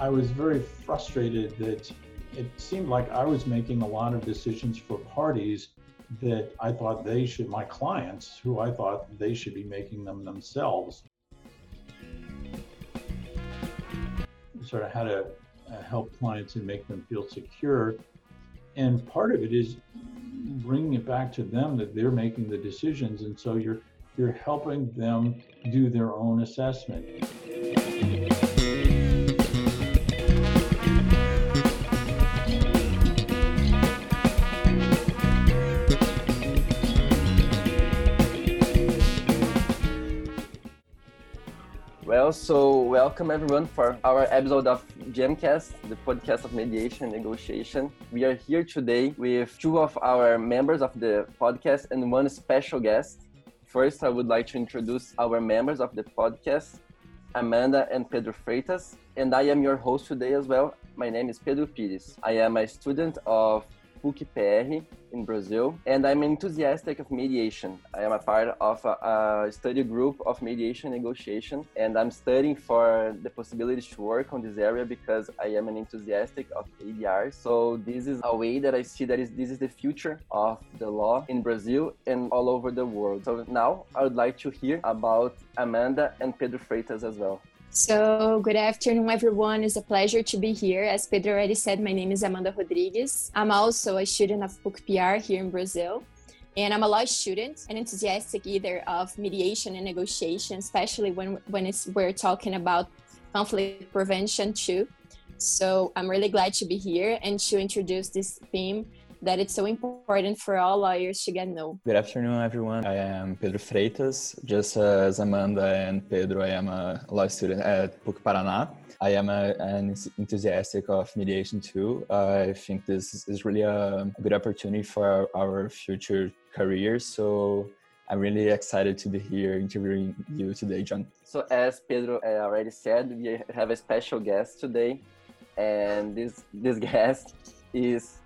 I was very frustrated that it seemed like I was making a lot of decisions for parties that I thought they should, my clients, who I thought they should be making them themselves. Sort of how to uh, help clients and make them feel secure. And part of it is bringing it back to them that they're making the decisions. And so you're, you're helping them do their own assessment. Well, so welcome everyone for our episode of Gemcast, the podcast of mediation and negotiation. We are here today with two of our members of the podcast and one special guest. First, I would like to introduce our members of the podcast, Amanda and Pedro Freitas, and I am your host today as well. My name is Pedro Pires. I am a student of PUC PR in Brazil, and I'm enthusiastic of mediation. I am a part of a, a, study group of mediation negotiation, and I'm studying for the possibility to work on this area because I am an enthusiastic of ADR. So this is a way that I see that is this is the future of the law in Brazil and all over the world. So now I would like to hear about Amanda and Pedro Freitas as well. So, good afternoon, everyone. It's a pleasure to be here. As Pedro already said, my name is Amanda Rodrigues. I'm also a student of PUC PR here in Brazil. And I'm a law student and enthusiastic either of mediation and negotiation, especially when, when it's, we're talking about conflict prevention too. So I'm really glad to be here and to introduce this theme that it's so important for all lawyers to get know. Good afternoon, everyone. I am Pedro Freitas. Just as Amanda and Pedro, I am a law student at PUC Paraná. I am a, an enthusiastic of mediation too. Uh, I think this is really a good opportunity for our, our future careers. So I'm really excited to be here interviewing you today, John. So, as Pedro uh, already said, we have a special guest today, and this this guest is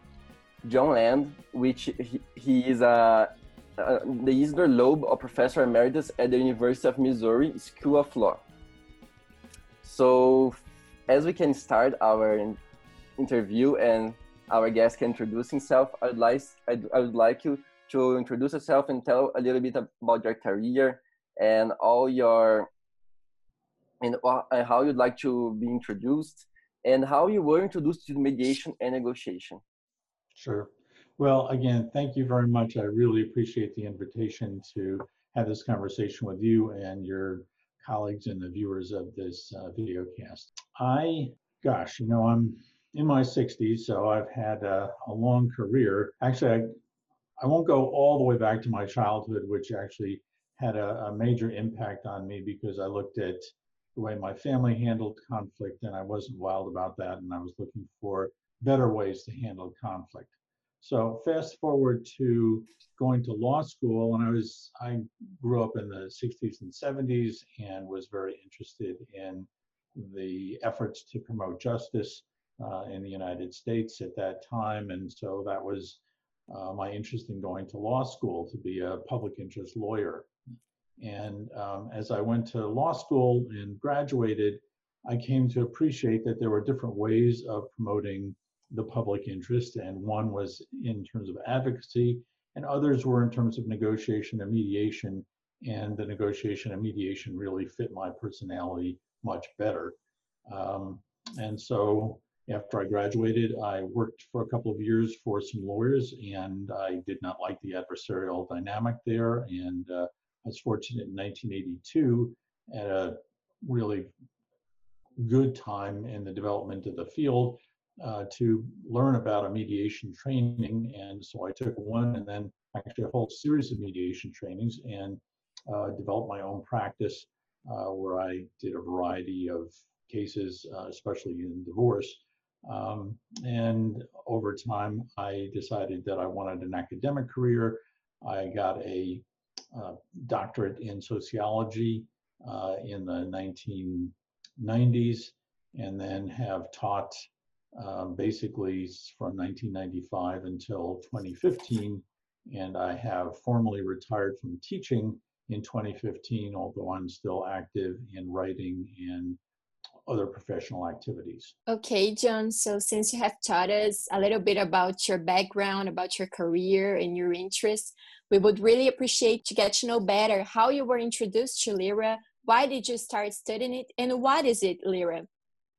John Lande, which he, he is a, a, the Isidore Loeb, a professor emeritus at the University of Missouri School of Law. So, as we can start our interview and our guest can introduce himself, I would like I'd, I would like you to introduce yourself and tell a little bit about your career and all your and how you'd like to be introduced and how you were introduced to mediation and negotiation. Sure. Well, again, thank you very much. I really appreciate the invitation to have this conversation with you and your colleagues and the viewers of this uh, video cast. I, gosh, you know, I'm in my 60s, so I've had a, a long career. Actually, I, I won't go all the way back to my childhood, which actually had a, a major impact on me because I looked at the way my family handled conflict and I wasn't wild about that and I was looking for better ways to handle conflict. So fast forward to going to law school, and I was I grew up in the 60s and 70s and was very interested in the efforts to promote justice uh, in the United States at that time, and so that was uh, my interest in going to law school to be a public interest lawyer. And um, as I went to law school and graduated, I came to appreciate that there were different ways of promoting the public interest, and one was in terms of advocacy, and others were in terms of negotiation and mediation. And the negotiation and mediation really fit my personality much better. Um, and so after I graduated, I worked for a couple of years for some lawyers, and I did not like the adversarial dynamic there. And uh, I was fortunate in 1982 at a really good time in the development of the field uh, to learn about a mediation training. And so I took one and then actually a whole series of mediation trainings and uh, developed my own practice uh, where I did a variety of cases, uh, especially in divorce. Um, and over time, I decided that I wanted an academic career. I got a uh, doctorate in sociology uh, in the 1990s and then have taught um, basically from 1995 until 2015. And I have formally retired from teaching in 2015, although I'm still active in writing and other professional activities. Okay, John. So, since you have taught us a little bit about your background, about your career, and your interests, we would really appreciate to get to know better how you were introduced to LIRA. Why did you start studying it, and what is it, LIRA?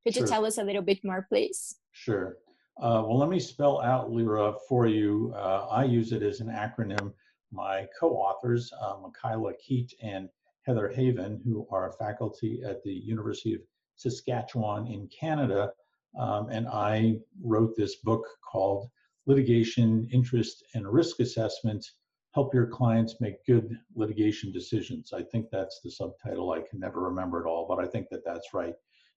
Could Sure. you tell us a little bit more, please? Sure. Uh, well, let me spell out LIRA for you. Uh, I use it as an acronym. My co-authors, uh, Michaela Keet and Heather Heavin, who are faculty at the University of Saskatchewan in Canada, um, and I wrote this book called Litigation, Interest, and Risk Assessment, Help Your Clients Make Good Litigation Decisions. I think that's the subtitle. I can never remember it all, but I think that that's right.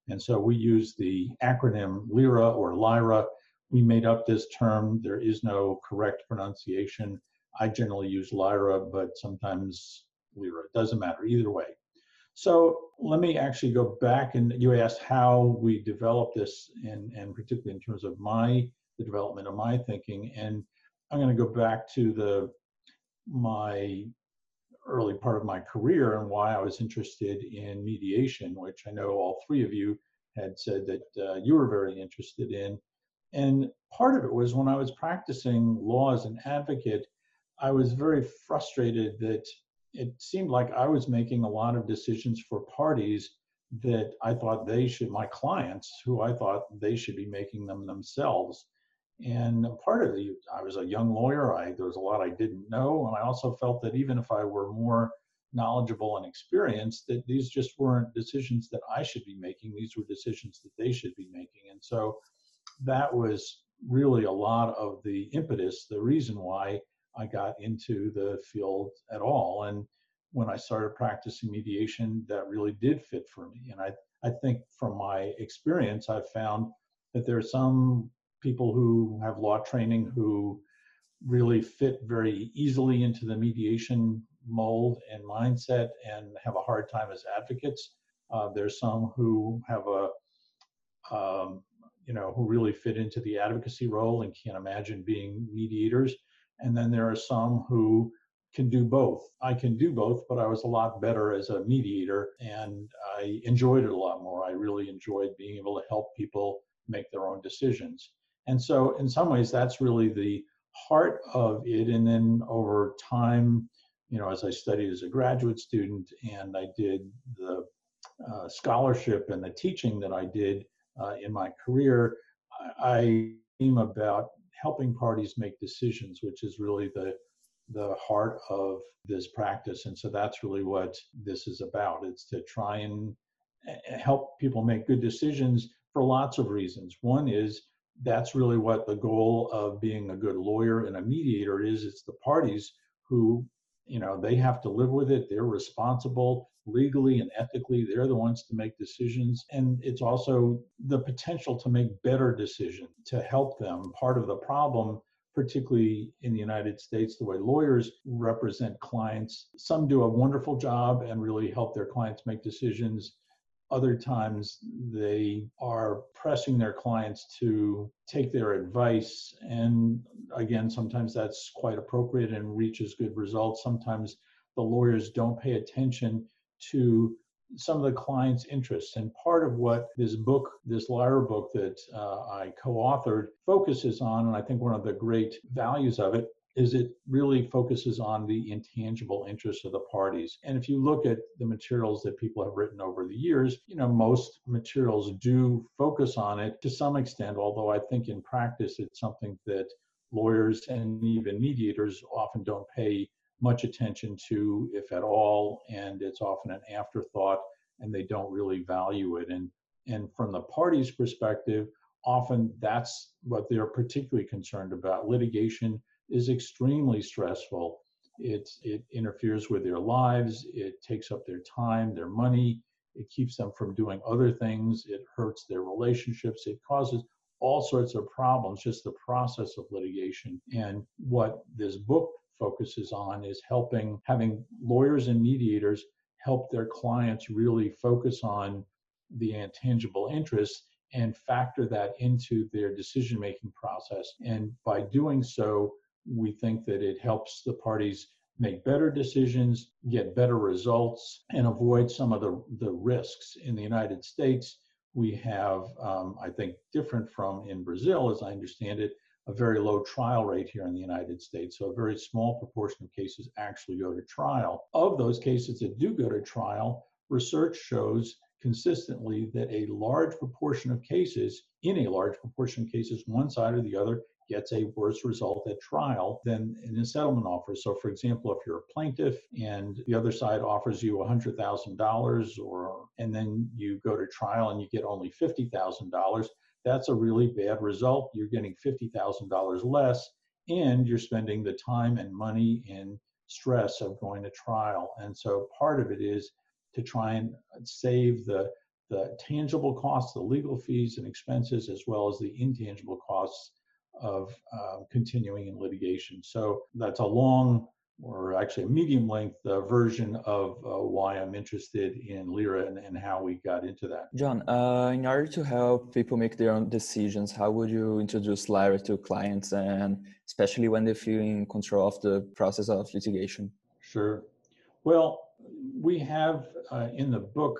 And so we use the acronym LIRA or LIRA. We made up this term. There is no correct pronunciation. I generally use LIRA, but sometimes LIRA. It doesn't matter either way. So let me actually go back and you asked how we developed this and, and particularly in terms of my the development of my thinking. And I'm going to go back to the my early part of my career and why I was interested in mediation, which I know all three of you had said that uh, you were very interested in. And part of it was when I was practicing law as an advocate, I was very frustrated that it seemed like I was making a lot of decisions for parties that I thought they should, my clients, who I thought they should be making them themselves. And part of the, I was a young lawyer. I there was a lot I didn't know, and I also felt that even if I were more knowledgeable and experienced, that these just weren't decisions that I should be making. These were decisions that they should be making, and so that was really a lot of the impetus, the reason why I got into the field at all. And when I started practicing mediation, that really did fit for me. And I, I think from my experience, I've found that there are some people who have law training who really fit very easily into the mediation mold and mindset and have a hard time as advocates. Uh, there's some who have a, um, you know, who really fit into the advocacy role and can't imagine being mediators. And then there are some who can do both. I can do both, but I was a lot better as a mediator and I enjoyed it a lot more. I really enjoyed being able to help people make their own decisions. And so, in some ways, that's really the heart of it. And then over time, you know, as I studied as a graduate student and I did the uh, scholarship and the teaching that I did uh, in my career, I came about helping parties make decisions, which is really the the heart of this practice. And so that's really what this is about. It's to try and eh, help people make good decisions for lots of reasons. One is that's really what the goal of being a good lawyer and a mediator is. It's the parties who, you know, they have to live with it. They're responsible legally and ethically. They're the ones to make decisions. And it's also the potential to make better decisions to help them. Part of the problem particularly in the United States, the way lawyers represent clients. Some do a wonderful job and really help their clients make decisions. Other times they are pressing their clients to take their advice. And again, sometimes that's quite appropriate and reaches good results. Sometimes the lawyers don't pay attention to some of the client's interests. And part of what this book, this LIRA book that uh, I co authored, focuses on, and I think one of the great values of it is it really focuses on the intangible interests of the parties. And if you look at the materials that people have written over the years, you know, most materials do focus on it to some extent, although I think in practice it's something that lawyers and even mediators often don't pay much attention to, if at all, and it's often an afterthought, and they don't really value it. And and from the party's perspective, often that's what they're particularly concerned about. Litigation is extremely stressful. It it interferes with their lives. It takes up their time, their money. It keeps them from doing other things. It hurts their relationships. It causes all sorts of problems, just the process of litigation. And what this book focuses on is helping having lawyers and mediators help their clients really focus on the intangible interests and factor that into their decision making process. And by doing so, we think that it helps the parties make better decisions, get better results, and avoid some of the, the risks. In the United States, we have, um, I think, different from in Brazil, as I understand it, a very low trial rate here in the United States. So a very small proportion of cases actually go to trial. Of those cases that do go to trial, research shows consistently that a large proportion of cases, in a large proportion of cases, one side or the other gets a worse result at trial than in a settlement offer. So, for example, if you're a plaintiff and the other side offers you $100,000 or and then you go to trial and you get only $50,000, that's a really bad result. You're getting $50,000 less and you're spending the time and money and stress of going to trial. And so part of it is to try and save the the tangible costs, the legal fees and expenses, as well as the intangible costs of uh, continuing in litigation. So that's a long or actually a medium length uh, version of uh, why I'm interested in LIRA and, and, how we got into that. John, uh, in order to help people make their own decisions, how would you introduce LIRA to clients and especially when they feel in control of the process of litigation? Sure. Well, we have uh, in the book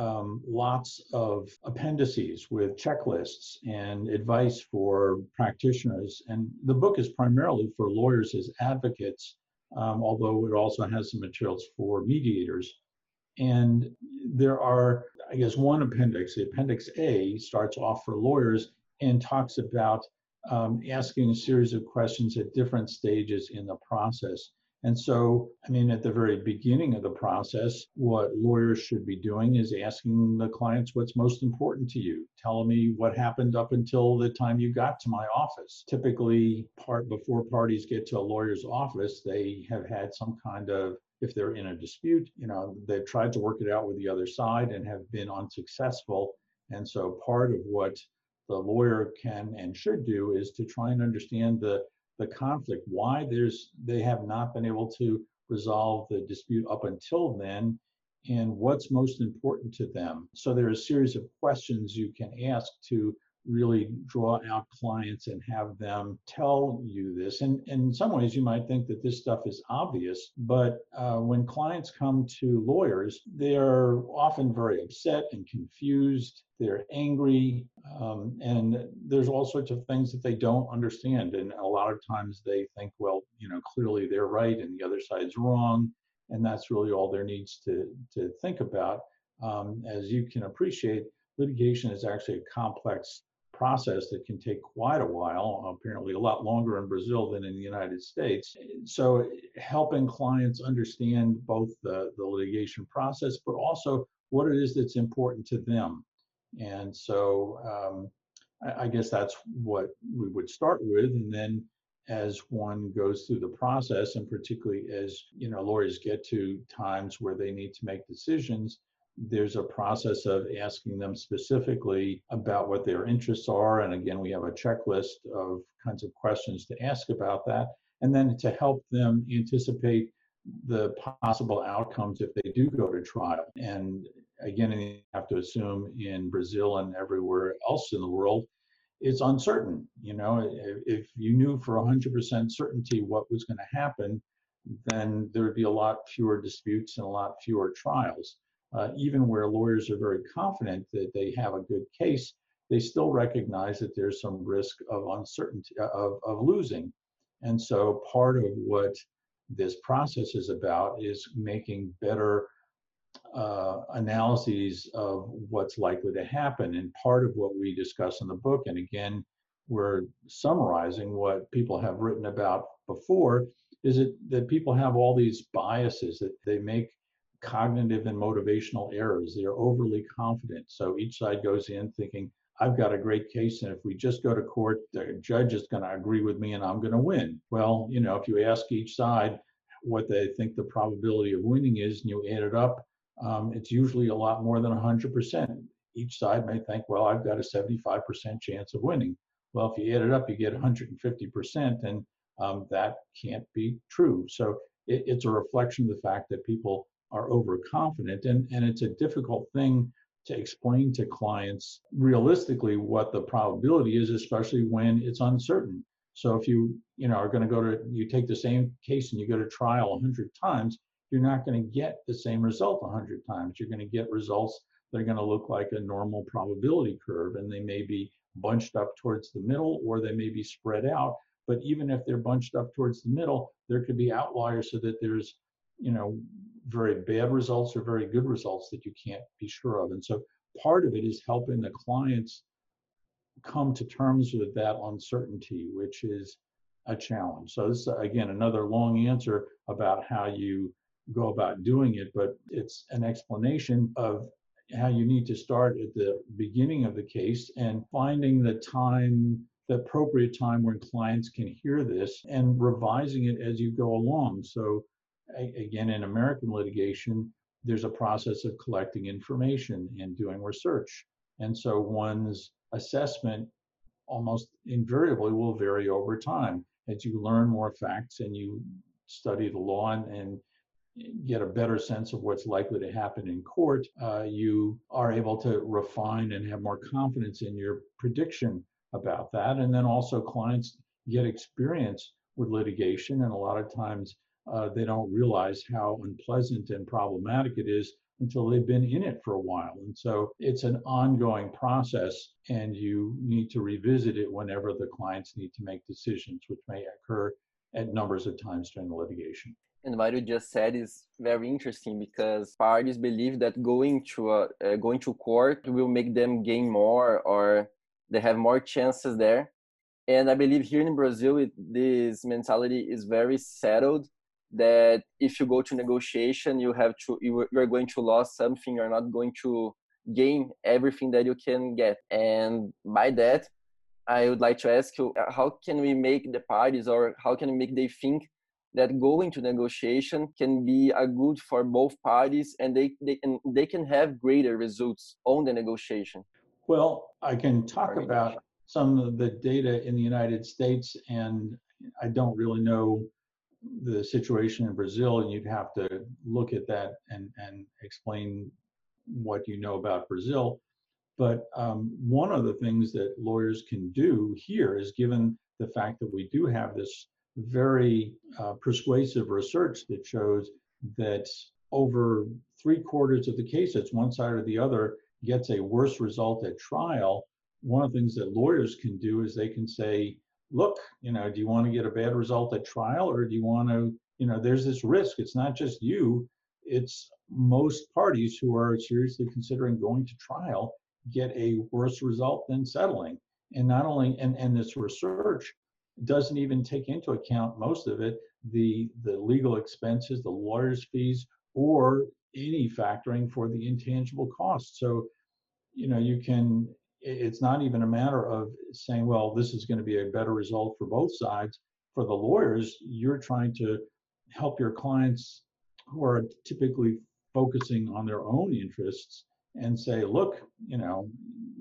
um, lots of appendices with checklists and advice for practitioners. And the book is primarily for lawyers as advocates, um, although it also has some materials for mediators. And there are, I guess, one appendix, the Appendix A, starts off for lawyers and talks about um, asking a series of questions at different stages in the process. And so, I mean, at the very beginning of the process, what lawyers should be doing is asking the clients what's most important to you. Tell me what happened up until the time you got to my office. Typically, part before parties get to a lawyer's office, they have had some kind of if they're in a dispute, you know, they've tried to work it out with the other side and have been unsuccessful. And so part of what the lawyer can and should do is to try and understand the the conflict, why there's they have not been able to resolve the dispute up until then, and what's most important to them. So there are a series of questions you can ask to really draw out clients and have them tell you this. And, and in some ways, you might think that this stuff is obvious, but uh, when clients come to lawyers, they're often very upset and confused. They're angry, um, and there's all sorts of things that they don't understand. And a lot of times they think, well, you know, clearly they're right and the other side's wrong. And that's really all there needs to, to think about. Um, as you can appreciate, litigation is actually a complex process that can take quite a while, apparently a lot longer in Brazil than in the United States. So, helping clients understand both the, the litigation process, but also what it is that's important to them. And so, um, I, I guess that's what we would start with. And then, as one goes through the process, and particularly as you know, lawyers get to times where they need to make decisions, there's a process of asking them specifically about what their interests are. And again, we have a checklist of kinds of questions to ask about that. And then to help them anticipate the possible outcomes if they do go to trial. And again, you have to assume in Brazil and everywhere else in the world, it's uncertain. You know, if you knew for 100% certainty what was going to happen, then there would be a lot fewer disputes and a lot fewer trials uh, even where lawyers are very confident that they have a good case, they still recognize that there's some risk of uncertainty of, of losing. And so part of what this process is about is making better uh, analyses of what's likely to happen. And part of what we discuss in the book, and again, we're summarizing what people have written about before, is it that people have all these biases that they make cognitive and motivational errors. They're overly confident. So each side goes in thinking, I've got a great case, and if we just go to court, the judge is going to agree with me and I'm going to win. Well, you know, if you ask each side what they think the probability of winning is and you add it up, um, it's usually a lot more than 100%. Each side may think, well, I've got a 75% chance of winning. Well, if you add it up, you get 150%, and um, that can't be true. So it, it's a reflection of the fact that people are overconfident. And, and it's a difficult thing to explain to clients realistically what the probability is, especially when it's uncertain. So if you, you know, are going to go to, you take the same case and you go to trial 100 times, you're not going to get the same result 100 times. You're going to get results that are going to look like a normal probability curve and they may be bunched up towards the middle or they may be spread out. But even if they're bunched up towards the middle, there could be outliers so that there's, you know, very bad results or very good results that you can't be sure of. And so part of it is helping the clients come to terms with that uncertainty, which is a challenge. So this is again another long answer about how you go about doing it, but it's an explanation of how you need to start at the beginning of the case and finding the time the appropriate time when clients can hear this and revising it as you go along. So again in american litigation there's a process of collecting information and doing research. And so one's assessment almost invariably will vary over time. As you learn more facts and you study the law and, and get a better sense of what's likely to happen in court, uh, you are able to refine and have more confidence in your prediction about that. And then also, clients get experience with litigation, and a lot of times uh, they don't realize how unpleasant and problematic it is until they've been in it for a while. And so it's an ongoing process, and you need to revisit it whenever the clients need to make decisions, which may occur at numbers of times during the litigation. And what you just said is very interesting because parties believe that going to a, uh, going to court will make them gain more or they have more chances there. And I believe here in Brazil, it, this mentality is very settled that if you go to negotiation, you have to you you are going to lose something. You're not going to gain everything that you can get. And by that, I would like to ask you, uh, how can we make the parties or how can we make they think that going to negotiation can be a good for both parties and they, they, can, they can have greater results on the negotiation? Well, I can talk about some of the data in the United States, and I don't really know the situation in Brazil, and you'd have to look at that and, and explain what you know about Brazil. But um, one of the things that lawyers can do here is given the fact that we do have this very uh, persuasive research that shows that over three quarters of the cases, one side or the other gets a worse result at trial. One of the things that lawyers can do is they can say, look, you know, do you want to get a bad result at trial or do you want to, you know, there's this risk. It's not just you, it's most parties who are seriously considering going to trial get a worse result than settling. And not only, and, and this research doesn't even take into account most of it the the legal expenses the lawyers fees or any factoring for the intangible costs. So you know you can it's not even a matter of saying well this is going to be a better result for both sides. For the lawyers you're trying to help your clients who are typically focusing on their own interests and say look you know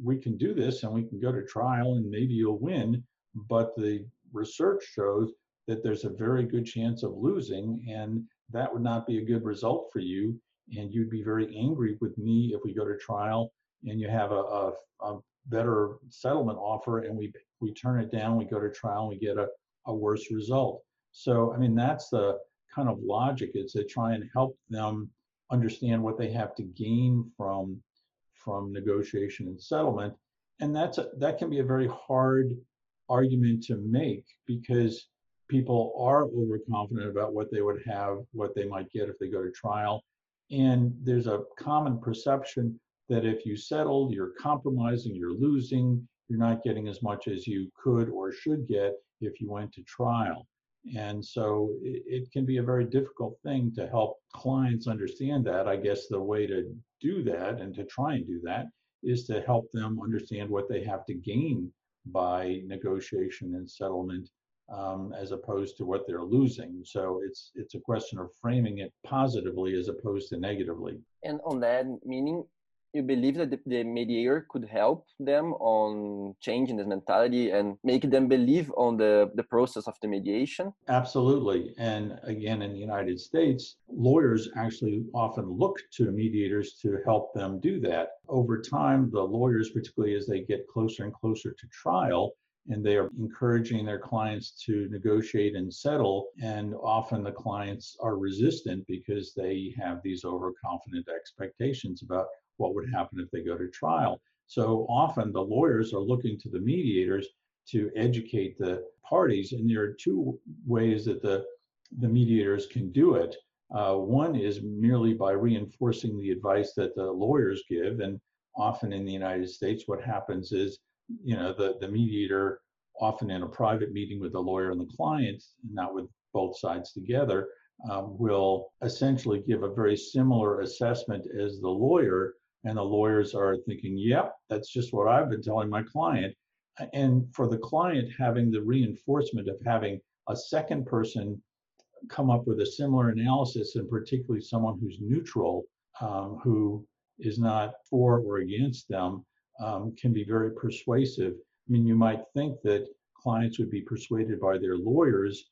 we can do this and we can go to trial and maybe you'll win but the research shows that there's a very good chance of losing, and that would not be a good result for you. And you'd be very angry with me if we go to trial and you have a, a, a better settlement offer and we we turn it down, we go to trial, and we get a, a worse result. So, I mean, that's the kind of logic is to try and help them understand what they have to gain from from negotiation and settlement. And that's a, that can be a very hard argument to make because people are overconfident about what they would have, what they might get if they go to trial. And there's a common perception that if you settle, you're compromising, you're losing, you're not getting as much as you could or should get if you went to trial. And so it, it, can be a very difficult thing to help clients understand that. I guess the way to do that and to try and do that is to help them understand what they have to gain by negotiation and settlement um, as opposed to what they're losing. So it's it's a question of framing it positively as opposed to negatively. And on that meaning, you believe that the, the, mediator could help them on changing this mentality and make them believe on the, the process of the mediation? Absolutely. And again, in the United States, lawyers actually often look to mediators to help them do that. Over time, the lawyers, particularly as they get closer and closer to trial, and they are encouraging their clients to negotiate and settle. And often the clients are resistant because they have these overconfident expectations about what would happen if they go to trial. So often the lawyers are looking to the mediators to educate the parties, and there are two ways that the the mediators can do it. Uh, one is merely by reinforcing the advice that the lawyers give, and often in the United States, what happens is, you know, the, the mediator, often in a private meeting with the lawyer and the client, not with both sides together, um, will essentially give a very similar assessment as the lawyer. And the lawyers are thinking, yep, that's just what I've been telling my client. And for the client, having the reinforcement of having a second person come up with a similar analysis, and particularly someone who's neutral, um, who is not for or against them, um, can be very persuasive. I mean, you might think that clients would be persuaded by their lawyers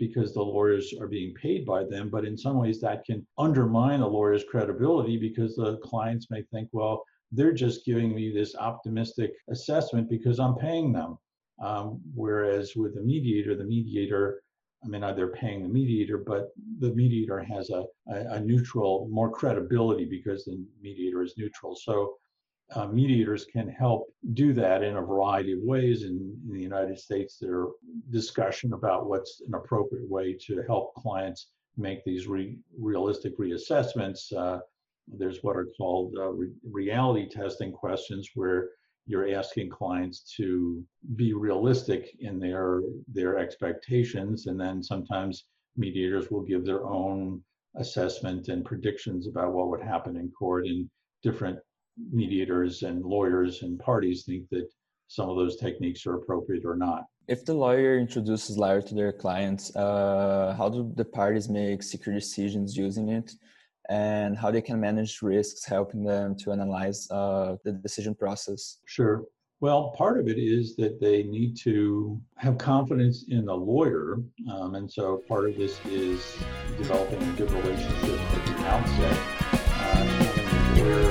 because the lawyers are being paid by them, but in some ways that can undermine a lawyer's credibility because the clients may think, well, they're just giving me this optimistic assessment because I'm paying them. Um, whereas with the mediator, the mediator I mean, they're paying the mediator, but the mediator has a, a, a neutral, more credibility because the mediator is neutral. So uh, mediators can help do that in a variety of ways. In, in the United States, there are discussion about what's an appropriate way to help clients make these re- realistic reassessments. Uh, there's what are called uh, re- reality testing questions, where you're asking clients to be realistic in their their expectations and then sometimes mediators will give their own assessment and predictions about what would happen in court and different mediators and lawyers and parties think that some of those techniques are appropriate or not if the lawyer introduces LAIR to their clients uh, how do the parties make secure decisions using it and how they can manage risks, helping them to analyze uh, the decision process. Sure. Well, part of it is that they need to have confidence in the lawyer. Um, and so part of this is developing a good relationship at the outset, uh,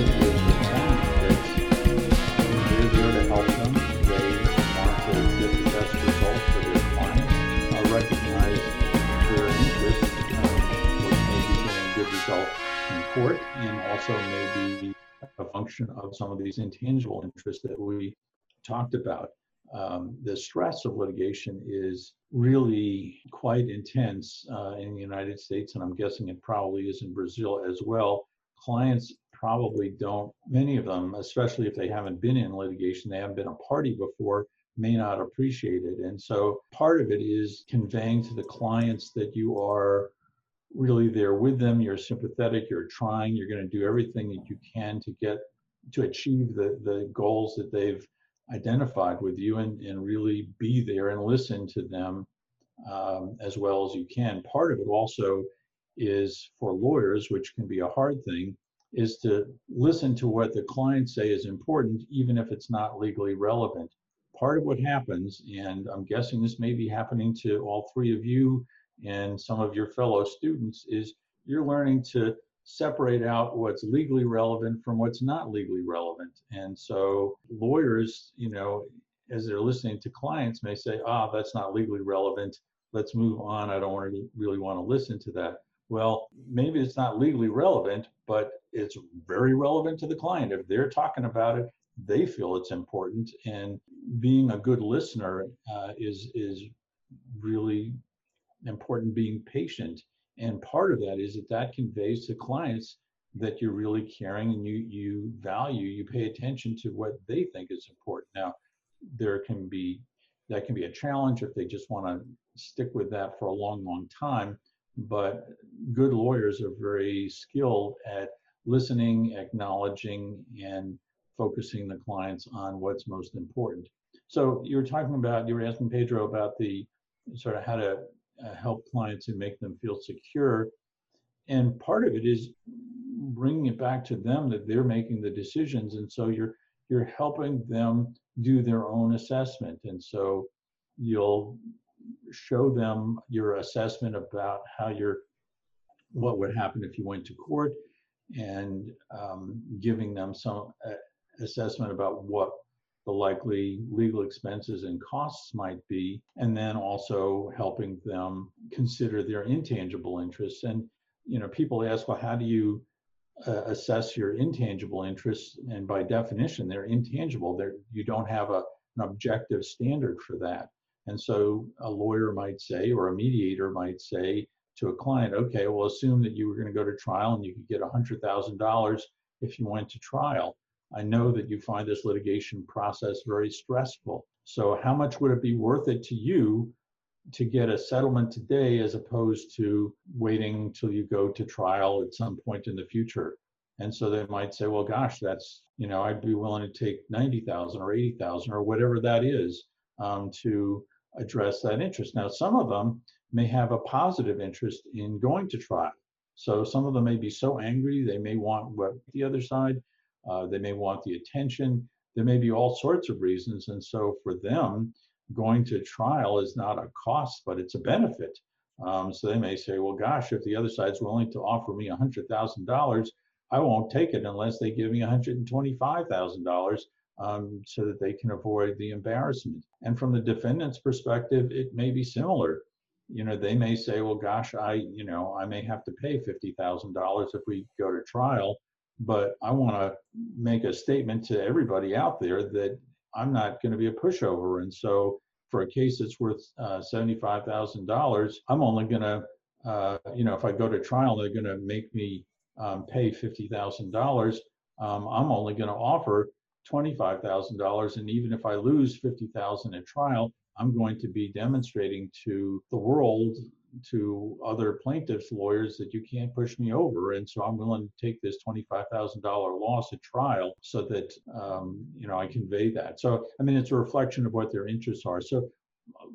with the client that they're there to help them. They want to get the best results for their client, uh, recognize their interests good result in court and also maybe a function of some of these intangible interests that we talked about. Um, the stress of litigation is really quite intense uh, in the United States, and I'm guessing it probably is in Brazil as well. Clients probably don't, many of them, especially if they haven't been in litigation, they haven't been a party before, may not appreciate it. And so part of it is conveying to the clients that you are really there with them. You're sympathetic. You're trying. You're going to do everything that you can to get to achieve the the goals that they've identified with you, and and really be there and listen to them um, as well as you can. Part of it also is for lawyers, which can be a hard thing, is to listen to what the clients say is important, even if it's not legally relevant. Part of what happens, and I'm guessing this may be happening to all three of you and some of your fellow students is you're learning to separate out what's legally relevant from what's not legally relevant. And so lawyers, you know, as they're listening to clients may say, ah, that's not legally relevant. Let's move on. I don't really, really want to listen to that. Well, maybe it's not legally relevant, but it's very relevant to the client. If they're talking about it, they feel it's important. And being a good listener uh, is is really important being patient. And part of that is that that conveys to clients that you're really caring and you you value, you pay attention to what they think is important. Now, there can be that can be a challenge if they just want to stick with that for a long, long time. But good lawyers are very skilled at listening, acknowledging, and focusing the clients on what's most important. So you were talking about, you were asking Pedro about the sort of how to uh, help clients and make them feel secure. And part of it is bringing it back to them that they're making the decisions, and so you're you're helping them do their own assessment, and so you'll show them your assessment about how you're what would happen if you went to court and um, giving them some uh, assessment about what the likely legal expenses and costs might be, and then also helping them consider their intangible interests. And you know, people ask, well, how do you uh, assess your intangible interests, and by definition, they're intangible. They're, you don't have a, an objective standard for that. And so a lawyer might say, or a mediator might say to a client, okay, well, assume that you were going to go to trial and you could get $100,000 if you went to trial. I know that you find this litigation process very stressful. So, how much would it be worth it to you to get a settlement today as opposed to waiting till you go to trial at some point in the future? And so they might say, well, gosh, that's, you know, I'd be willing to take 90,000 or 80,000 or whatever that is um, to address that interest. Now, some of them may have a positive interest in going to trial. So some of them may be so angry, they may want what the other side, uh, they may want the attention. There may be all sorts of reasons. And so for them, going to trial is not a cost, but it's a benefit. Um, so they may say, well, gosh, if the other side's willing to offer me $100,000, I won't take it unless they give me $125,000 um, so that they can avoid the embarrassment. And from the defendant's perspective, it may be similar. You know, they may say, well, gosh, I, you know, I may have to pay $50,000 if we go to trial, but I want to make a statement to everybody out there that I'm not going to be a pushover. And so for a case that's worth uh, $75,000, I'm only going to, uh, you know, if I go to trial, they're going to make me um, pay $50,000. Um, I'm only going to offer $25,000. And even if I lose 50,000 at trial, I'm going to be demonstrating to the world, to other plaintiffs' lawyers that you can't push me over. And so I'm willing to take this $25,000 loss at trial so that, um, you know, I convey that. So, I mean, it's a reflection of what their interests are. So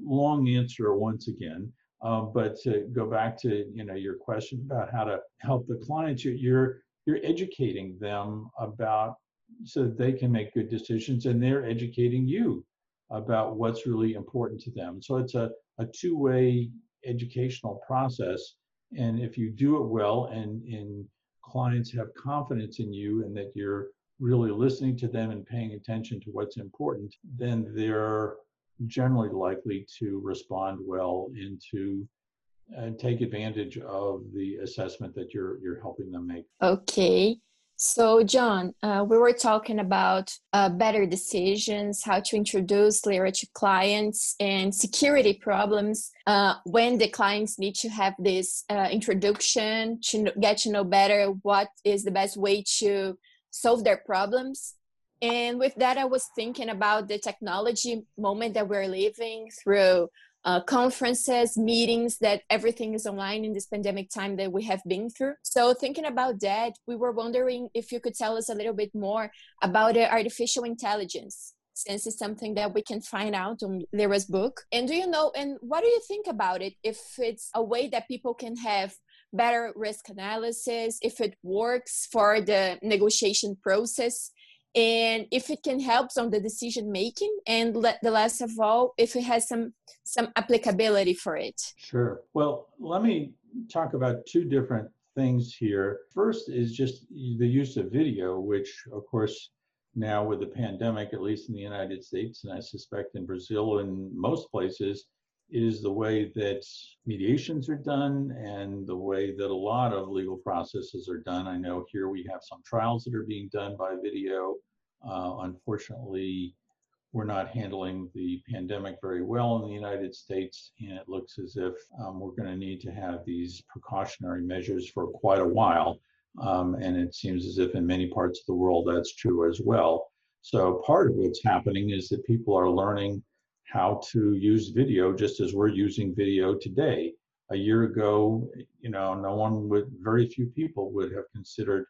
long answer once again. Um, but to go back to, you know, your question about how to help the clients, you're, you're educating them about so that they can make good decisions and they're educating you about what's really important to them. So it's a, a two way educational process. And if you do it well and, and clients have confidence in you and that you're really listening to them and paying attention to what's important, then they're generally likely to respond well and to and take advantage of the assessment that you're you're helping them make. Okay. So, John, uh, we were talking about uh, better decisions, how to introduce LIRA to clients, and security problems uh, when the clients need to have this uh, introduction to get to know better what is the best way to solve their problems. And with that, I was thinking about the technology moment that we're living through uh, conferences, meetings, that everything is online in this pandemic time that we have been through. So, thinking about that, we were wondering if you could tell us a little bit more about uh, artificial intelligence, since it's something that we can find out on LIRA's book. And do you know, and what do you think about it? If it's a way that people can have better risk analysis, if it works for the negotiation process, and if it can help on the decision making and let the last of all if it has some some applicability for it sure well let me talk about two different things here first is just the use of video which of course now with the pandemic at least in the united states and i suspect in brazil and most places is the way that mediations are done and the way that a lot of legal processes are done. I know here we have some trials that are being done by video. Uh, unfortunately, we're not handling the pandemic very well in the United States, and it looks as if um, we're going to need to have these precautionary measures for quite a while. Um, and it seems as if in many parts of the world that's true as well. So, part of what's happening is that people are learning how to use video just as we're using video today. A year ago, you know, no one would, very few people would have considered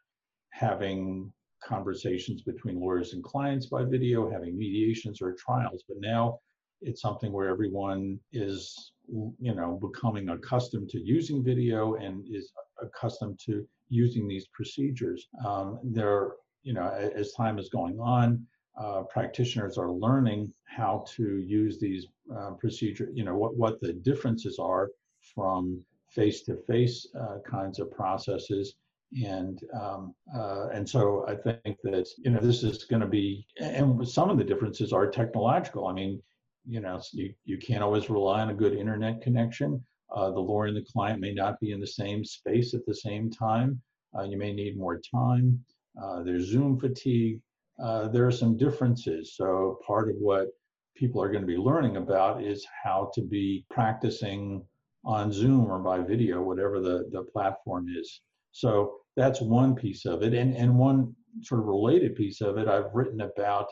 having conversations between lawyers and clients by video, having mediations or trials. But now it's something where everyone is, you know, becoming accustomed to using video and is accustomed to using these procedures. Um, there, you know, as time is going on, uh, practitioners are learning how to use these uh, procedures. You know, what what the differences are from face-to-face uh, kinds of processes and um, uh, and so I think that you know this is going to be and some of the differences are technological. I mean, you know, you, you can't always rely on a good internet connection. Uh, the lawyer and the client may not be in the same space at the same time. Uh, you may need more time. Uh, there's Zoom fatigue. Uh, there are some differences. So part of what people are going to be learning about is how to be practicing on Zoom or by video, whatever the, the platform is. So that's one piece of it. And, and one sort of related piece of it, I've written about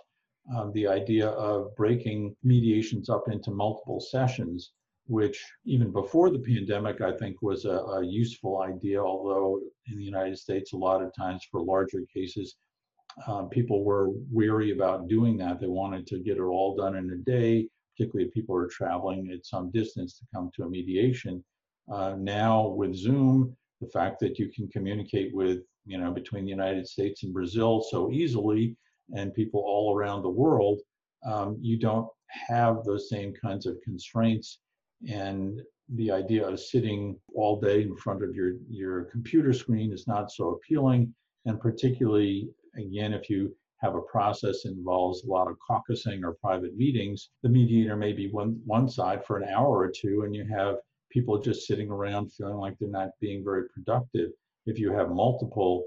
um, the idea of breaking mediations up into multiple sessions, which even before the pandemic, I think was a, a useful idea, although in the United States, a lot of times for larger cases, um, people were weary about doing that. They wanted to get it all done in a day, particularly if people are traveling at some distance to come to a mediation. Uh, now with Zoom, the fact that you can communicate with, you know, between the United States and Brazil so easily and people all around the world, um, you don't have those same kinds of constraints. And the idea of sitting all day in front of your, your computer screen is not so appealing. And particularly, again, if you have a process that involves a lot of caucusing or private meetings, the mediator may be one, one side for an hour or two, and you have people just sitting around feeling like they're not being very productive. If you have multiple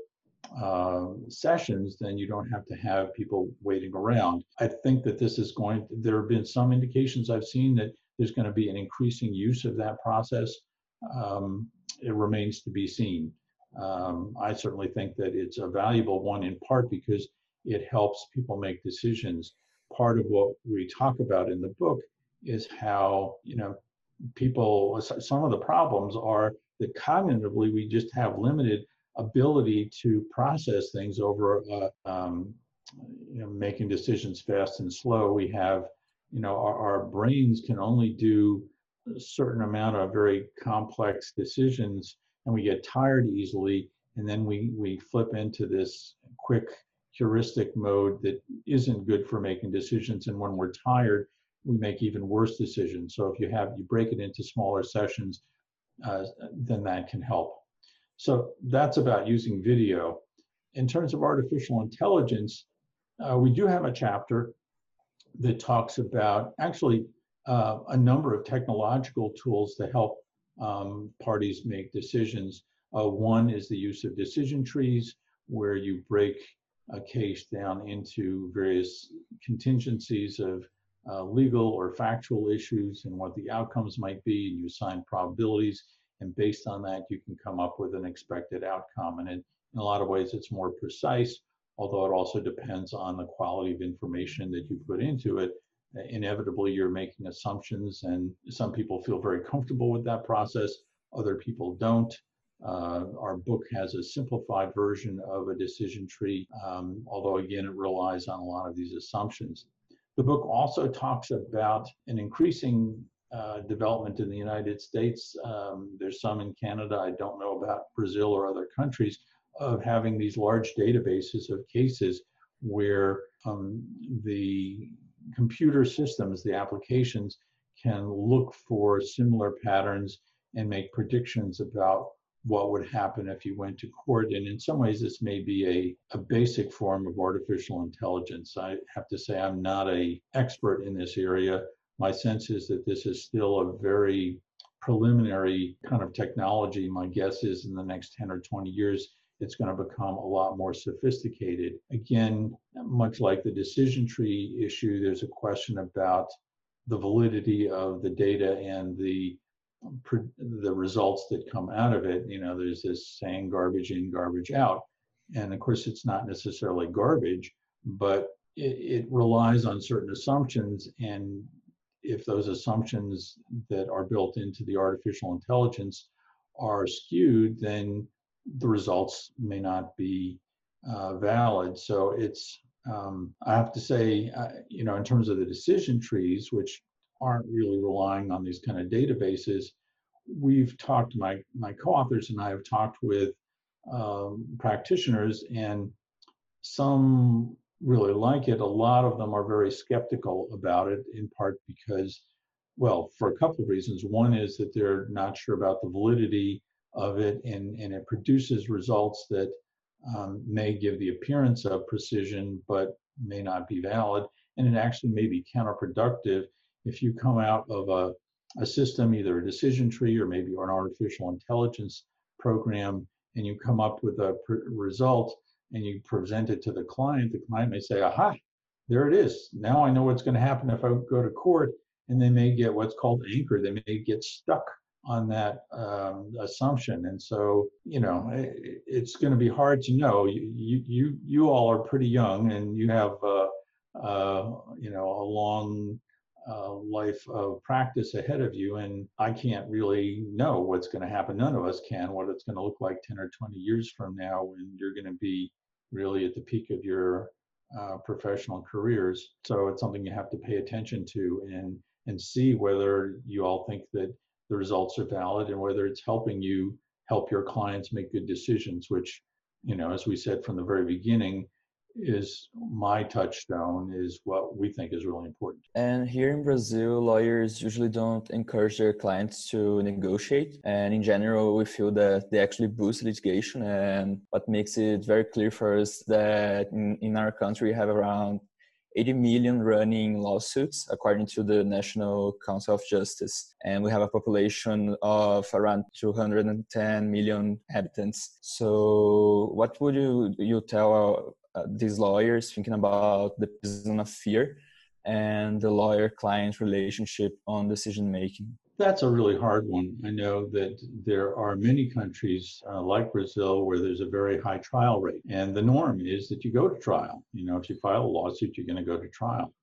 uh, sessions, then you don't have to have people waiting around. I think that this is going, to, there have been some indications I've seen that there's going to be an increasing use of that process. Um, it remains to be seen. Um, I certainly think that it's a valuable one in part because it helps people make decisions. Part of what we talk about in the book is how, you know, people, some of the problems are that cognitively we just have limited ability to process things over uh, um, you know, making decisions fast and slow. We have, you know, our, our, brains can only do a certain amount of very complex decisions, and we get tired easily, and then we we flip into this quick heuristic mode that isn't good for making decisions. And when we're tired, we make even worse decisions. So if you have you break it into smaller sessions, uh, then that can help. So that's about using video. In terms of artificial intelligence, uh, we do have a chapter that talks about actually uh, a number of technological tools to help um, parties make decisions. Uh, one is the use of decision trees, where you break a case down into various contingencies of uh, legal or factual issues and what the outcomes might be, and you assign probabilities, and based on that, you can come up with an expected outcome. And in, a lot of ways, it's more precise, although it also depends on the quality of information that you put into it. Inevitably, you're making assumptions, and some people feel very comfortable with that process, other people don't. Uh, our book has a simplified version of a decision tree, um, although again, it relies on a lot of these assumptions. The book also talks about an increasing uh, development in the United States. Um, there's some in Canada, I don't know about Brazil or other countries, of having these large databases of cases where um, the computer systems, the applications, can look for similar patterns and make predictions about what would happen if you went to court. And in some ways, this may be a, a basic form of artificial intelligence. I have to say I'm not a expert in this area. My sense is that this is still a very preliminary kind of technology. My guess is in the next 10 or 20 years, it's going to become a lot more sophisticated. Again, much like the decision tree issue, there's a question about the validity of the data and the the results that come out of it, you know, there's this saying garbage in, garbage out. And of course, it's not necessarily garbage, but it, it relies on certain assumptions. And if those assumptions that are built into the artificial intelligence are skewed, then the results may not be uh, valid. So it's, um, I have to say, uh, you know, in terms of the decision trees, which aren't really relying on these kind of databases, we've talked, my, my co-authors and I have talked with um, practitioners and some really like it. A lot of them are very skeptical about it in part because, well, for a couple of reasons. One is that they're not sure about the validity of it and, and it produces results that um, may give the appearance of precision but may not be valid. And it actually may be counterproductive if you come out of a, a system, either a decision tree or maybe an artificial intelligence program, and you come up with a result and you present it to the client, the client may say, aha, there it is. Now I know what's going to happen if I go to court. And they may get what's called anchor. They may get stuck on that um, assumption. And so, you know, it, it's going to be hard to know. You, you, you all are pretty young and you have, uh, uh, you know, a long uh, life of practice ahead of you. And I can't really know what's going to happen. None of us can, what it's going to look like 10 or 20 years from now when you're going to be really at the peak of your uh, professional careers. So it's something you have to pay attention to and and see whether you all think that the results are valid and whether it's helping you help your clients make good decisions. Which, you know, as we said from the very beginning, is my touchstone is what we think is really important. And here in Brazil, lawyers usually don't encourage their clients to negotiate. And in general, we feel that they actually boost litigation. And what makes it very clear for us that in, in our country, we have around 80 million running lawsuits according to the National Council of Justice. And we have a population of around 210 million inhabitants. So, what would you, you tell uh, these lawyers thinking about the prison of fear and the lawyer client relationship on decision making? That's a really hard one. I know that there are many countries uh, like Brazil where there's a very high trial rate. And the norm is that you go to trial. You know, if you file a lawsuit, you're going to go to trial.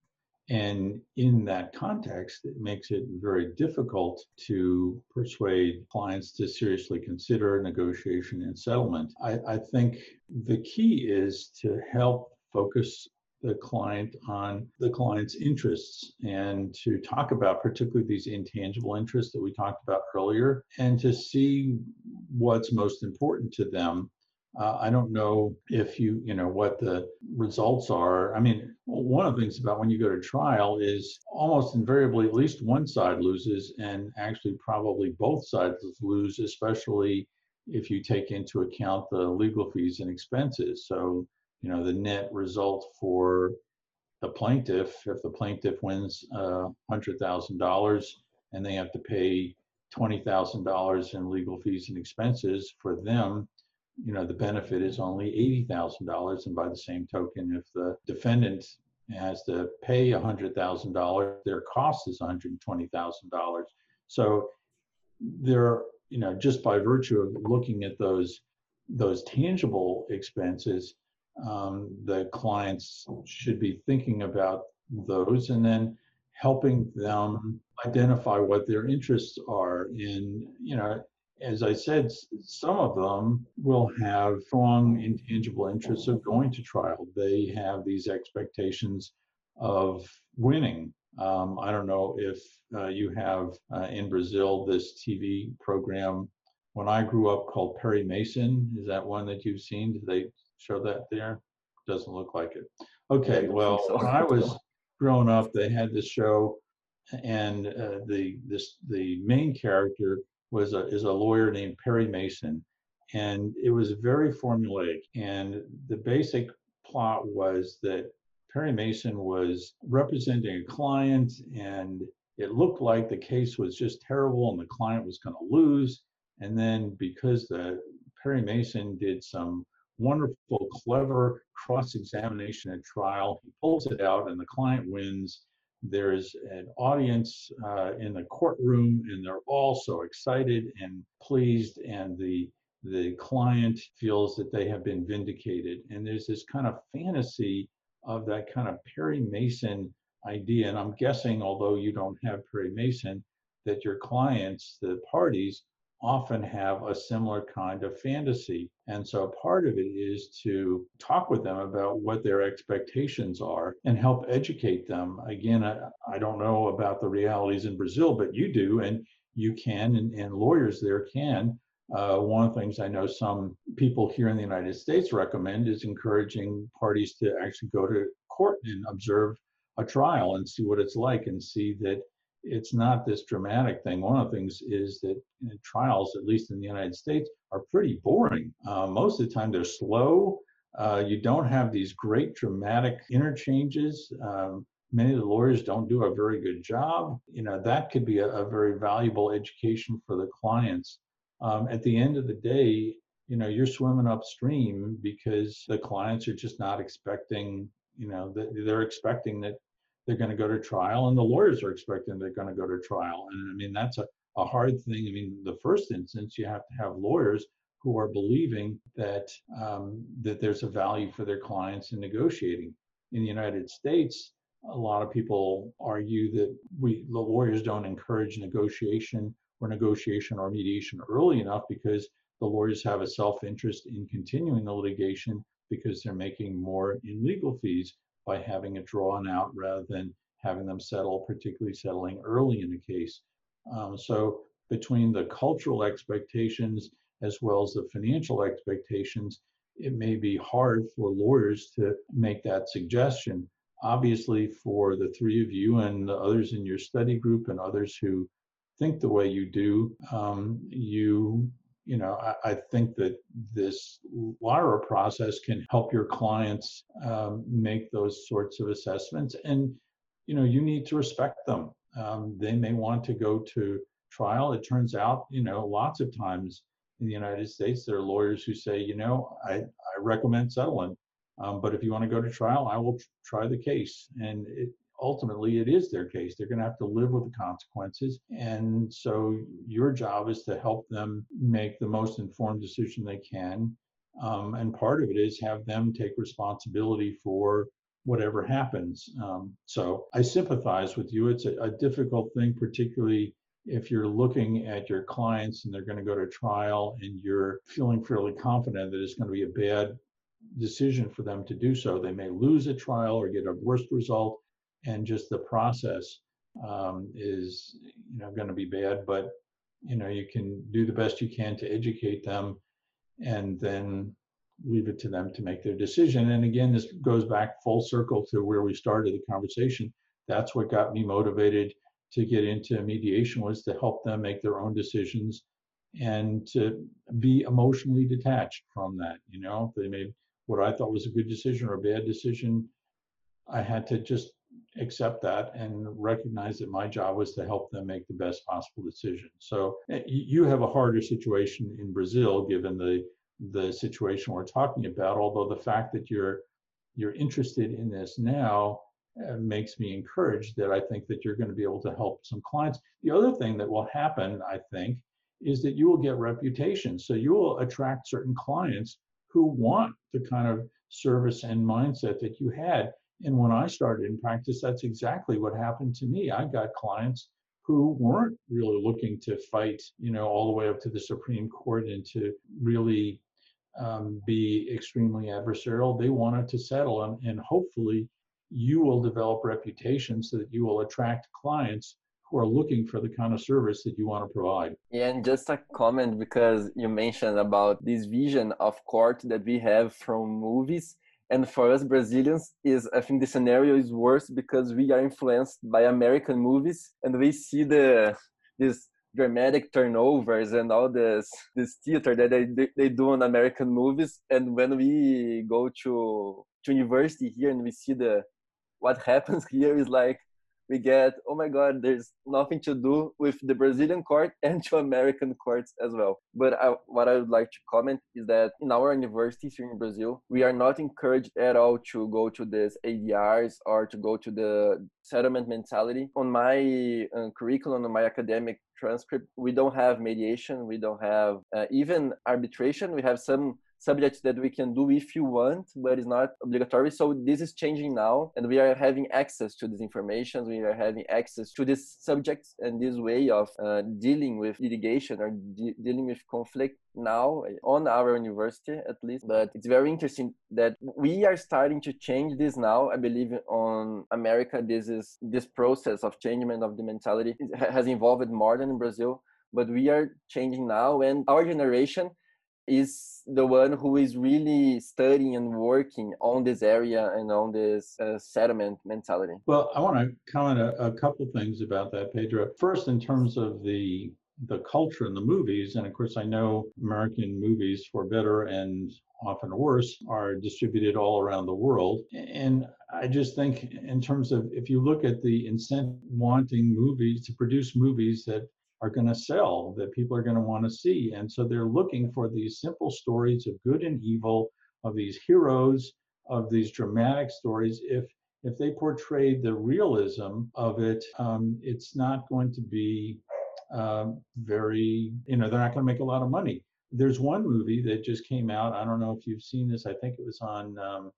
And in that context, it makes it very difficult to persuade clients to seriously consider negotiation and settlement. I, I think the key is to help focus the client on the client's interests and to talk about particularly these intangible interests that we talked about earlier and to see what's most important to them uh, I don't know if you, you know, what the results are. I mean, one of the things about when you go to trial is almost invariably at least one side loses, and actually probably both sides lose, especially if you take into account the legal fees and expenses. So, you know, the net result for the plaintiff, if the plaintiff wins uh, $100,000 and they have to pay $20,000 in legal fees and expenses for them, you know, the benefit is only $80,000. And by the same token, if the defendant has to pay a $100,000, their cost is $120,000. So there, you know, just by virtue of looking at those those tangible expenses, um, the clients should be thinking about those and then helping them identify what their interests are in, you know, as I said, some of them will have strong intangible interests of going to trial. They have these expectations of winning. Um, I don't know if uh, you have uh, in Brazil this TV program when I grew up called Perry Mason. Is that one that you've seen? Did they show that there? Doesn't look like it. Okay, well, so. when I was growing up, they had this show, and uh, the this the main character was a, is a lawyer named Perry Mason. And it was very formulaic. And the basic plot was that Perry Mason was representing a client, and it looked like the case was just terrible and the client was going to lose. And then because the Perry Mason did some wonderful, clever cross examination at trial, he pulls it out and the client wins there's an audience uh, in the courtroom and they're all so excited and pleased and the the client feels that they have been vindicated. And there's this kind of fantasy of that kind of perry mason idea. And i'm guessing although you don't have perry mason that your clients the parties often have a similar kind of fantasy. And so part of it is to talk with them about what their expectations are and help educate them. Again, I, I don't know about the realities in Brazil, but you do, and you can, and, and lawyers there can. Uh, one of the things I know some people here in the United States recommend is encouraging parties to actually go to court and observe a trial and see what it's like and see that it's not this dramatic thing. One of the things is that trials, at least in the United States, are pretty boring. Uh, most of the time, they're slow. Uh, you don't have these great dramatic interchanges. Um, many of the lawyers don't do a very good job. You know, that could be a, a very valuable education for the clients. Um, at the end of the day, you know you're swimming upstream because the clients are just not expecting you know they're expecting that they're going to go to trial and the lawyers are expecting they're going to go to trial. And i mean that's a, a hard thing. I mean the first instance you have to have lawyers who are believing that um, that there's a value for their clients in negotiating. In the united states a lot of people argue that we the lawyers don't encourage negotiation or negotiation or mediation early enough because the lawyers have a self-interest in continuing the litigation because they're making more in legal fees by having it drawn out rather than having them settle, particularly settling early in the case. Um, so between the cultural expectations as well as the financial expectations, it may be hard for lawyers to make that suggestion. Obviously, for the three of you and the others in your study group and others who think the way you do, um, you you know, I, I, think that this LIRA process can help your clients um, make those sorts of assessments. And, you know, you need to respect them. Um, they may want to go to trial. It turns out, you know, lots of times in the United States, there are lawyers who say, you know, I, I recommend settling. Um, but if you want to go to trial, I will try the case. And it, ultimately it is their case. They're going to have to live with the consequences. And so your job is to help them make the most informed decision they can. Um, and part of it is have them take responsibility for whatever happens. Um, so I sympathize with you. It's a, a difficult thing, particularly if you're looking at your clients and they're going to go to trial and you're feeling fairly confident that it's going to be a bad decision for them to do so. They may lose a trial or get a worse result and just the process um, is you know going to be bad but you know you can do the best you can to educate them and then leave it to them to make their decision. And again this goes back full circle to where we started the conversation. That's what got me motivated to get into mediation was to help them make their own decisions and to be emotionally detached from that you know? If they made what i thought was a good decision or a bad decision. I had to just accept that and recognize that my job was to help them make the best possible decision. So eh, you have a harder situation in Brazil given the the situation we're talking about. Although the fact that you're you're interested in this now uh, makes me encouraged that I think that you're going to be able to help some clients. The other thing that will happen, I think, is that you will get reputation. So you will attract certain clients who want the kind of service and mindset that you had and when I started in practice, that's exactly what happened to me. I got clients who weren't really looking to fight, you know, all the way up to the Supreme Court and to really um, be extremely adversarial. They wanted to settle, and, and hopefully, you will develop reputation so that you will attract clients who are looking for the kind of service that you want to provide. Yeah, and just a comment because you mentioned about this vision of court that we have from movies and for us brazilians is i think the scenario is worse because we are influenced by american movies and we see the this dramatic turnovers and all this this theater that they they do on american movies. And when we go to to university here and we see the what happens here is like we get oh my god there's nothing to do with the brazilian court and to american courts as well. But I, what i would like to comment is that in our universities here in brazil we are not encouraged at all to go to this adrs or to go to the settlement mentality. On my uh, curriculum on my academic transcript we don't have mediation we don't have uh, even arbitration. We have some subjects that we can do if you want, but it's not obligatory. So this is changing now, and we are having access to this information. We are having access to this subjects and this way of uh, dealing with litigation or de- dealing with conflict now on our university at least but it's very interesting that we are starting to change this now i believe on america this is this process of changement of the mentality has evolved more than in brazil but we are changing now and our generation is the one who is really studying and working on this area and on this uh, settlement mentality. Well, I want to comment a, a couple things about that, Pedro. First, in terms of the the culture in the movies, and of course, I know American movies, for better and often worse, are distributed all around the world. And I just think, in terms of if you look at the incentive wanting movies to produce movies that are going to sell, that people are going to want to see. And so they're looking for these simple stories of good and evil, of these heroes, of these dramatic stories. If if they portray the realism of it, um, it's not going to be um, very, you know, they're not going to make a lot of money. There's one movie that just came out. I don't know if you've seen this. I think it was on um,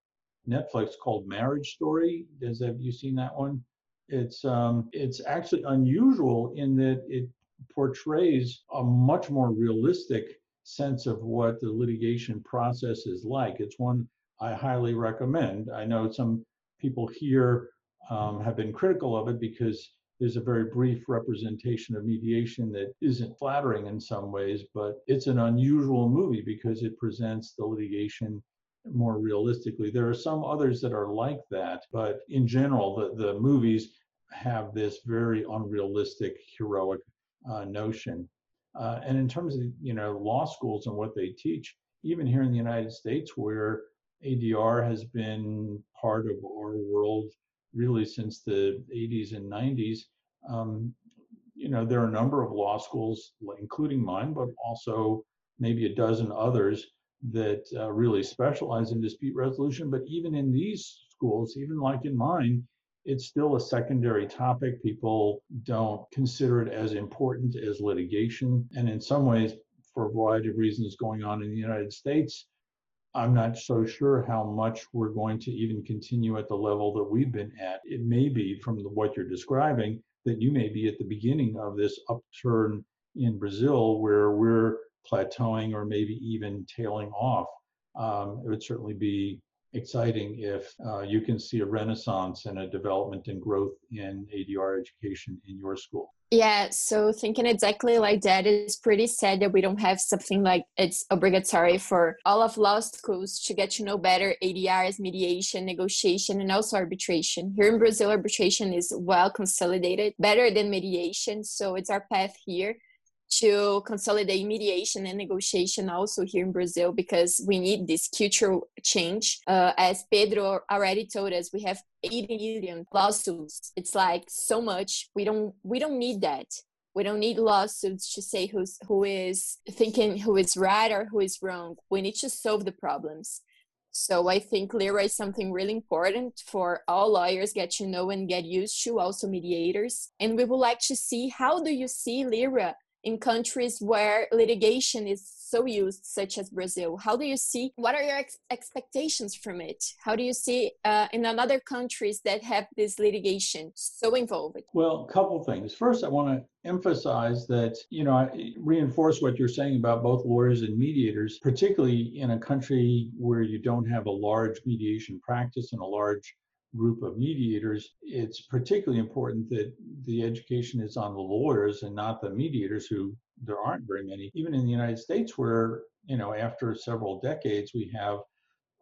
Netflix called Marriage Story. Does have you seen that one? It's um, it's actually unusual in that it portrays a much more realistic sense of what the litigation process is like. It's one I highly recommend. I know some people here um, have been critical of it because there's a very brief representation of mediation that isn't flattering in some ways, but it's an unusual movie because it presents the litigation more realistically. There are some others that are like that, but in general, the, the movies have this very unrealistic, heroic uh, notion. Uh, and in terms of you know law schools and what they teach, even here in the United States, where ADR has been part of our world really since the 80s and 90s. Um, you know, there are a number of law schools, including mine, but also maybe a dozen others that uh, really specialize in dispute resolution. But even in these schools, even like in mine, it's still a secondary topic. People don't consider it as important as litigation. And in some ways, for a variety of reasons going on in the United States, I'm not so sure how much we're going to even continue at the level that we've been at. It may be from the, what you're describing that you may be at the beginning of this upturn in Brazil where we're plateauing or maybe even tailing off. Um, it would certainly be exciting if uh, you can see a renaissance and a development and growth in ADR education in your school. Yeah, so thinking exactly like that is pretty sad that we don't have something like it's obligatory for all of law schools to get to know better ADRs, mediation, negotiation, and also arbitration. Here in Brazil, arbitration is well consolidated, better than mediation. So it's our path here to consolidate mediation and negotiation also here in Brazil because we need this cultural change. Uh, as Pedro already told us, we have 80 million lawsuits. It's like so much. We don't we don't need that. We don't need lawsuits to say who's who is thinking who is right or who is wrong. We need to solve the problems. So I think LIRA is something really important for all lawyers get to know and get used to, also mediators. And we would like to see how do you see LIRA in countries where litigation is so used, such as Brazil? How do you see? What are your ex- expectations from it? How do you see uh, in other countries that have this litigation so involved? Well, a couple things. First, I want to emphasize that you know I reinforce what you're saying about both lawyers and mediators, particularly in a country where you don't have a large mediation practice and a large group of mediators, it's particularly important that the education is on the lawyers and not the mediators who there aren't very many. Even in the United States, where, you know, after several decades, we have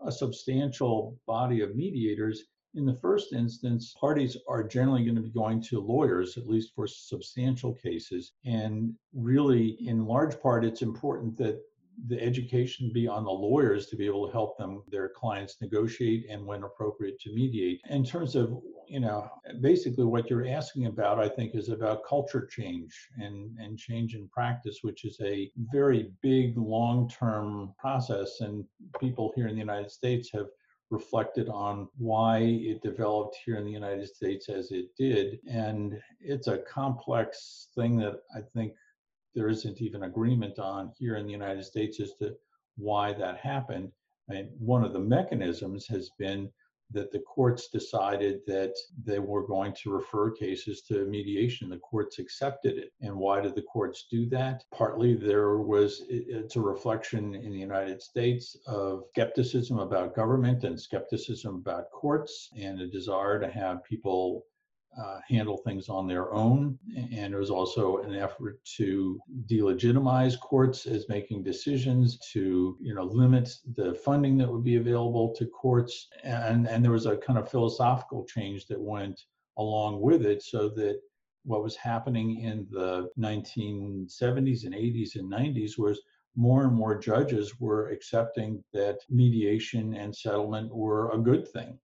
a substantial body of mediators. In the first instance, parties are generally going to be going to lawyers, at least for substantial cases. And really, in large part, it's important that the education be on the lawyers to be able to help them their clients negotiate and when appropriate to mediate in terms of you know basically what you're asking about i think is about culture change and and change in practice which is a very big long-term process and people here in the united states have reflected on why it developed here in the United States as it did. And it's a complex thing that I think there isn't even agreement on here in the United States as to why that happened. And one of the mechanisms has been that the courts decided that they were going to refer cases to mediation. The courts accepted it. And why did the courts do that? Partly there was, it's a reflection in the United States of skepticism about government and skepticism about courts and a desire to have people uh, handle things on their own. And it was also an effort to delegitimize courts as making decisions, to you know limit the funding that would be available to courts, and and there was a kind of philosophical change that went along with it, so that what was happening in the 1970s and 80s and 90s was more and more judges were accepting that mediation and settlement were a good thing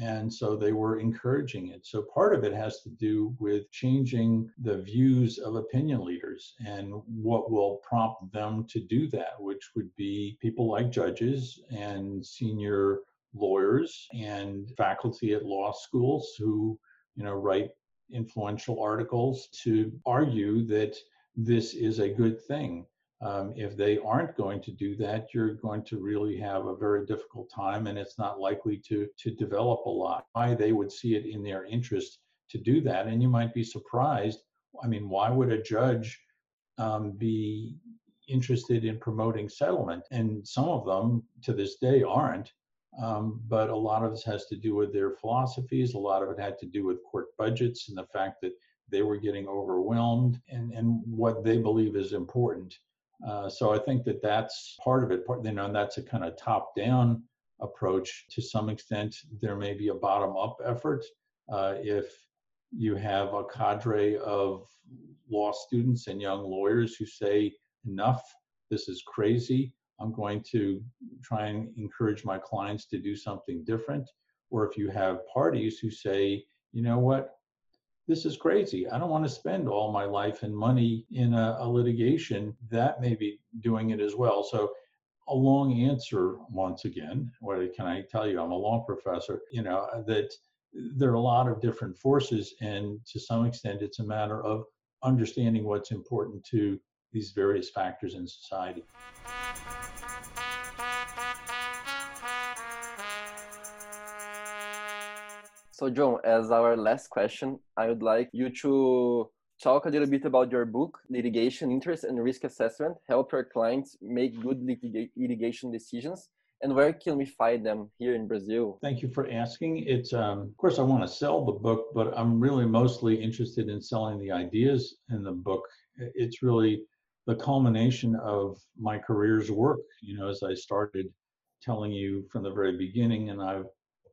And so they were encouraging it. So part of it has to do with changing the views of opinion leaders and what will prompt them to do that, which would be people like judges and senior lawyers and faculty at law schools who, you know, write influential articles to argue that this is a good thing. Um, if they aren't going to do that, you're going to really have a very difficult time, and it's not likely to to develop a lot. Why they would see it in their interest to do that, and you might be surprised. I mean, why would a judge um, be interested in promoting settlement? And some of them, to this day, aren't. Um, but a lot of this has to do with their philosophies. A lot of it had to do with court budgets and the fact that they were getting overwhelmed and, and what they believe is important. Uh, so I think that that's part of it. Part, you know, and that's a kind of top-down approach. To some extent, there may be a bottom-up effort. Uh, if you have a cadre of law students and young lawyers who say, "Enough! This is crazy. I'm going to try and encourage my clients to do something different. Or if you have parties who say, you know what, this is crazy. I don't want to spend all my life and money in a, a litigation. That may be doing it as well. So a long answer once again. What can I tell you? I'm a law professor. You know uh, that there are a lot of different forces, and to some extent, it's a matter of understanding what's important to these various factors in society. So, John, as our last question, I would like you to talk a little bit about your book, Litigation Interest and Risk Assessment Help Your Clients Make Good Litigation Decisions. And where can we find them here in Brazil? Thank you for asking. It's, um, of course, I want to sell the book, but I'm really mostly interested in selling the ideas in the book. It's really the culmination of my career's work. You know, as I started telling you from the very beginning, and I've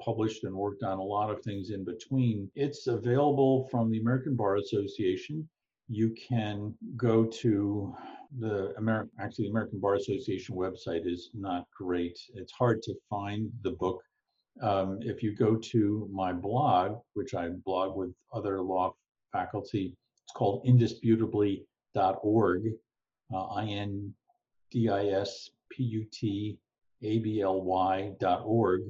published and worked on a lot of things in between. It's available from the American Bar Association. You can go to the American, actually, the American Bar Association website is not great. It's hard to find the book. Um, if you go to my blog, which I blog with other law faculty, it's called indisputably.org, uh, I N D I S P U T A B L Y.org.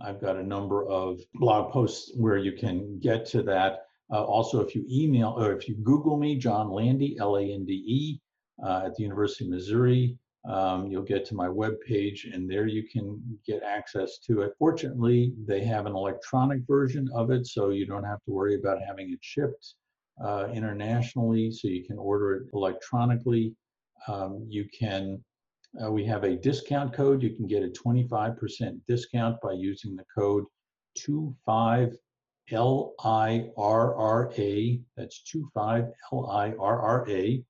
I've got a number of blog posts where you can get to that. Uh, also, if you email or if you Google me, John Lande, L A N D E, uh, at the University of Missouri, um, you'll get to my web page, and there you can get access to it. Fortunately, they have an electronic version of it, so you don't have to worry about having it shipped uh, internationally. So you can order it electronically. Um, you can uh, we have a discount code. You can get a 25% discount by using the code 25LIRRA. That's 25LIRRA.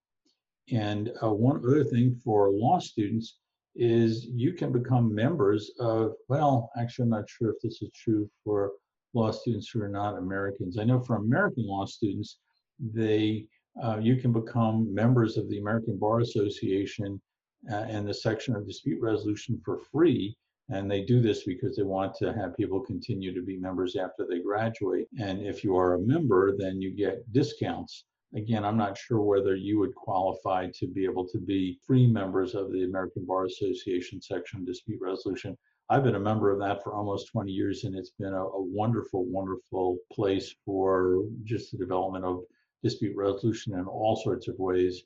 And uh, one other thing for law students is you can become members of, well, actually, I'm not sure if this is true for law students who are not Americans. I know for American law students, they uh, you can become members of the American Bar Association and the section of dispute resolution for free. And they do this because they want to have people continue to be members after they graduate. And if you are a member, then you get discounts. Again, I'm not sure whether you would qualify to be able to be free members of the American Bar Association section dispute resolution. I've been a member of that for almost 20 years, and it's been a, a wonderful, wonderful place for just the development of dispute resolution in all sorts of ways.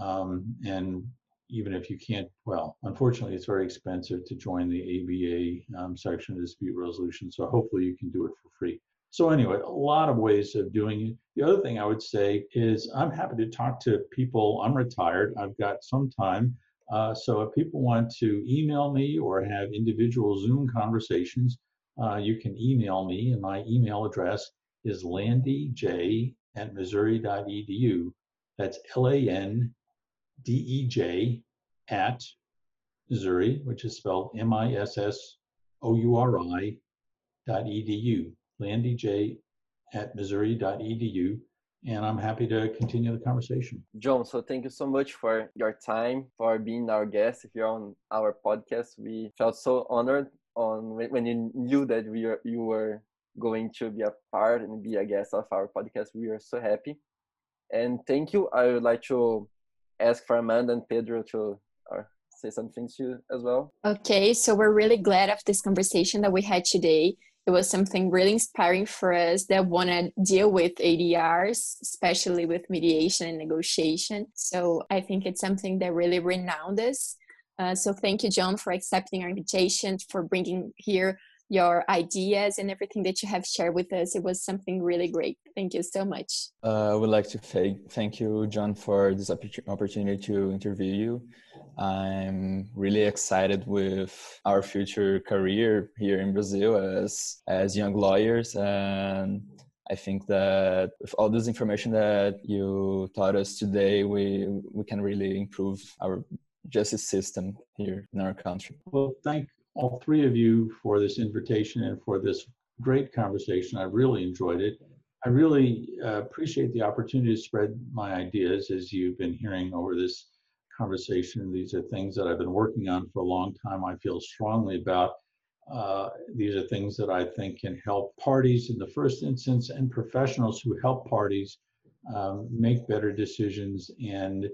Um, and even if you can't, well, unfortunately, it's very expensive to join the ABA um, section of dispute resolution. So hopefully you can do it for free. So anyway, a lot of ways of doing it. The other thing I would say is I'm happy to talk to people. I'm retired. I've got some time. Uh, so if people want to email me or have individual Zoom conversations, uh, you can email me, and my email address is landej at missouri.edu. That's L A N D-E-J at Missouri, which is spelled M-I-S-S-O-U-R-I dot edu, landej at missouri dot edu. And I'm happy to continue the conversation. John, so thank you so much for your time, for being our guest here on our podcast. We felt so honored on when you knew that we are, you were going to be a part and be a guest of our podcast. We are so happy. And thank you. I would like to ask for Amanda and Pedro to uh, say something to you as well. Okay, so we're really glad of this conversation that we had today. It was something really inspiring for us that want to deal with ADRs, especially with mediation and negotiation. So I think it's something that really renowned us. Uh, so thank you, John, for accepting our invitation, for bringing here your ideas and everything that you have shared with us. It was something really great. Thank you so much. Uh, I would like to thank, thank you, John, for this opportunity to interview you. I'm really excited with our future career here in Brazil as as young lawyers and I think that with all this information that you taught us today, we we can really improve our justice system here in our country. Well, thank all three of you for this invitation and for this great conversation. I really enjoyed it. I really uh, appreciate the opportunity to spread my ideas as you've been hearing over this conversation. These are things that I've been working on for a long time. I feel strongly about. Uh, these are things that I think can help parties in the first instance and professionals who help parties um, make better decisions and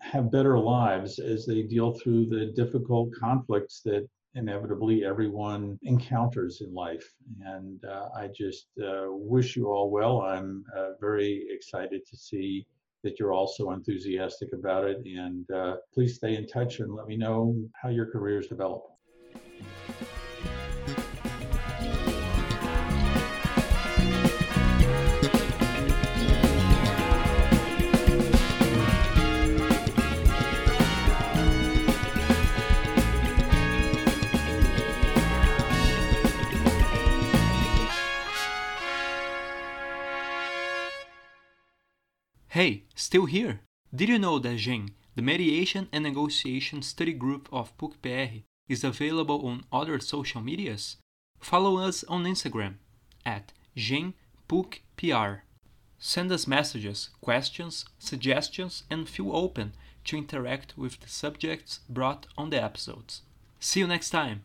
have better lives as they deal through the difficult conflicts that inevitably everyone encounters in life. And uh, I just uh, wish you all well. I'm uh, very excited to see that you're also enthusiastic about it. And uh, please stay in touch and let me know how your careers develop. Still here? Did you know that GEM, the Mediation and Negotiation Study Group of PUC-PR, is available on other social medias? Follow us on Instagram at GEMPUCPR. Send us messages, questions, suggestions, and feel open to interact with the subjects brought on the episodes. See you next time!